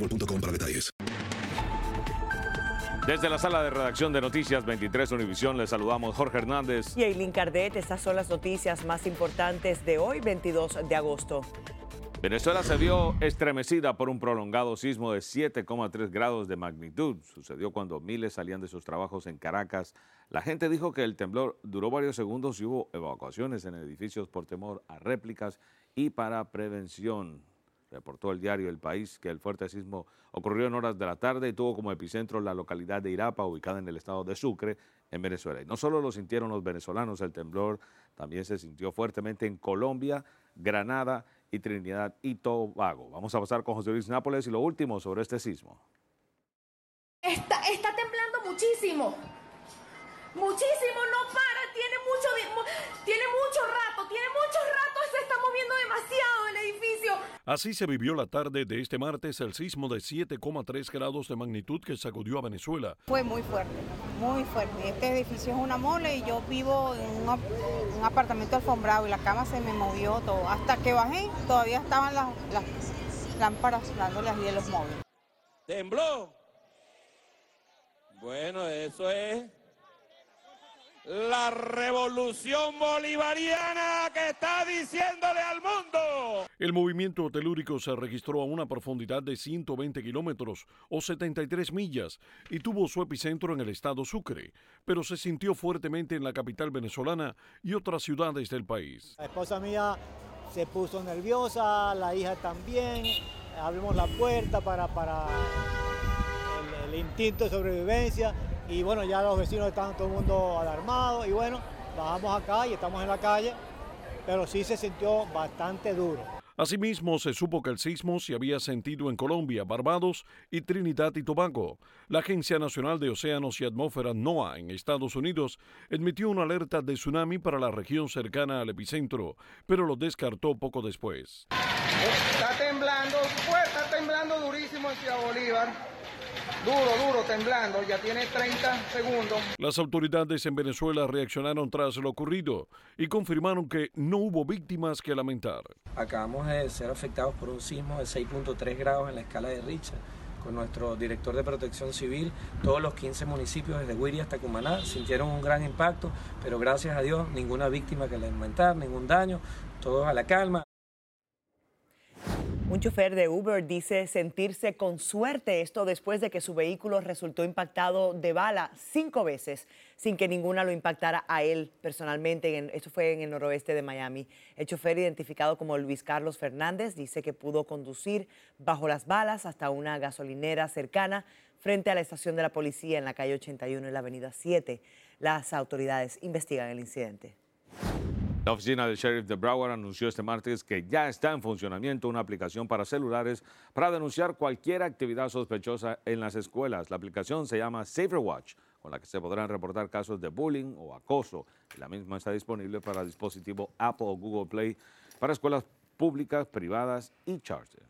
boostmobile.com para detalles. Desde la sala de redacción de Noticias 23 Univisión les saludamos Jorge Hernández. Y Eileen Cardet, estas son las noticias más importantes de hoy, 22 de agosto. Venezuela se vio estremecida por un prolongado sismo de 7,3 grados de magnitud. Sucedió cuando miles salían de sus trabajos en Caracas. La gente dijo que el temblor duró varios segundos y hubo evacuaciones en edificios por temor a réplicas y para prevención. Reportó el diario El País que el fuerte sismo ocurrió en horas de la tarde y tuvo como epicentro la localidad de Irapa, ubicada en el estado de Sucre, en Venezuela. Y no solo lo sintieron los venezolanos, el temblor también se sintió fuertemente en Colombia, Granada y Trinidad y Tobago. Vamos a pasar con José Luis Nápoles y lo último sobre este sismo. Está, está temblando muchísimo. Muchísimo, no para, tiene mucho, tiene mucho rato, tiene mucho rato, se está moviendo demasiado el edificio. Así se vivió la tarde de este martes el sismo de 7,3 grados de magnitud que sacudió a Venezuela. Fue muy fuerte, muy fuerte. Este edificio es una mole y yo vivo en un, ap- un apartamento alfombrado y la cama se me movió todo. Hasta que bajé, todavía estaban las, las lámparas dándole así de los móviles. Tembló. Bueno, eso es la revolución bolivariana que está diciéndole al mundo. El movimiento telúrico se registró a una profundidad de 120 kilómetros o 73 millas y tuvo su epicentro en el estado Sucre, pero se sintió fuertemente en la capital venezolana y otras ciudades del país. La esposa mía se puso nerviosa, la hija también. Abrimos la puerta para, para el, el instinto de sobrevivencia y bueno, ya los vecinos estaban todo el mundo alarmados y bueno, bajamos acá y estamos en la calle, pero sí se sintió bastante duro. Asimismo, se supo que el sismo se había sentido en Colombia, Barbados y Trinidad y Tobago. La Agencia Nacional de Océanos y Atmósfera NOAA en Estados Unidos emitió una alerta de tsunami para la región cercana al epicentro, pero lo descartó poco después. Está temblando, pues está temblando durísimo en Ciudad Bolívar. Duro, duro, temblando. Ya tiene 30 segundos. Las autoridades en Venezuela reaccionaron tras lo ocurrido y confirmaron que no hubo víctimas que lamentar. Acabamos de ser afectados por un sismo de 6.3 grados en la escala de Richter. Con nuestro director de protección civil, todos los 15 municipios desde Guiri hasta Cumaná sintieron un gran impacto, pero gracias a Dios ninguna víctima que lamentar, ningún daño, todos a la calma. Un chofer de Uber dice sentirse con suerte, esto después de que su vehículo resultó impactado de bala cinco veces sin que ninguna lo impactara a él personalmente. Esto fue en el noroeste de Miami. El chofer, identificado como Luis Carlos Fernández, dice que pudo conducir bajo las balas hasta una gasolinera cercana frente a la estación de la policía en la calle 81 en la avenida 7. Las autoridades investigan el incidente. La oficina del sheriff de Broward anunció este martes que ya está en funcionamiento una aplicación para celulares para denunciar cualquier actividad sospechosa en las escuelas. La aplicación se llama SaferWatch, con la que se podrán reportar casos de bullying o acoso. La misma está disponible para dispositivo Apple o Google Play para escuelas públicas, privadas y charter.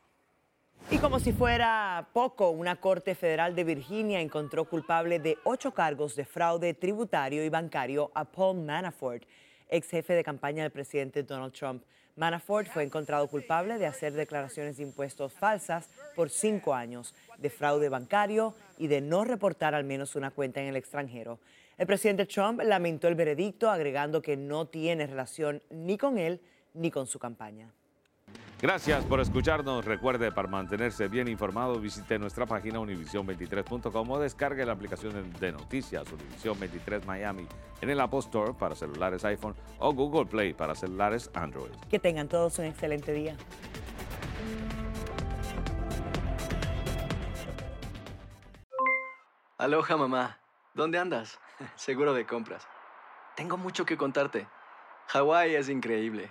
Y como si fuera poco, una corte federal de Virginia encontró culpable de ocho cargos de fraude tributario y bancario a Paul Manafort ex jefe de campaña del presidente Donald Trump. Manafort fue encontrado culpable de hacer declaraciones de impuestos falsas por cinco años, de fraude bancario y de no reportar al menos una cuenta en el extranjero. El presidente Trump lamentó el veredicto, agregando que no tiene relación ni con él ni con su campaña. Gracias por escucharnos. Recuerde, para mantenerse bien informado, visite nuestra página univision23.com o descargue la aplicación de noticias Univision 23 Miami en el Apple Store para celulares iPhone o Google Play para celulares Android. Que tengan todos un excelente día. Aloha mamá, ¿dónde andas? Seguro de compras. Tengo mucho que contarte. Hawái es increíble.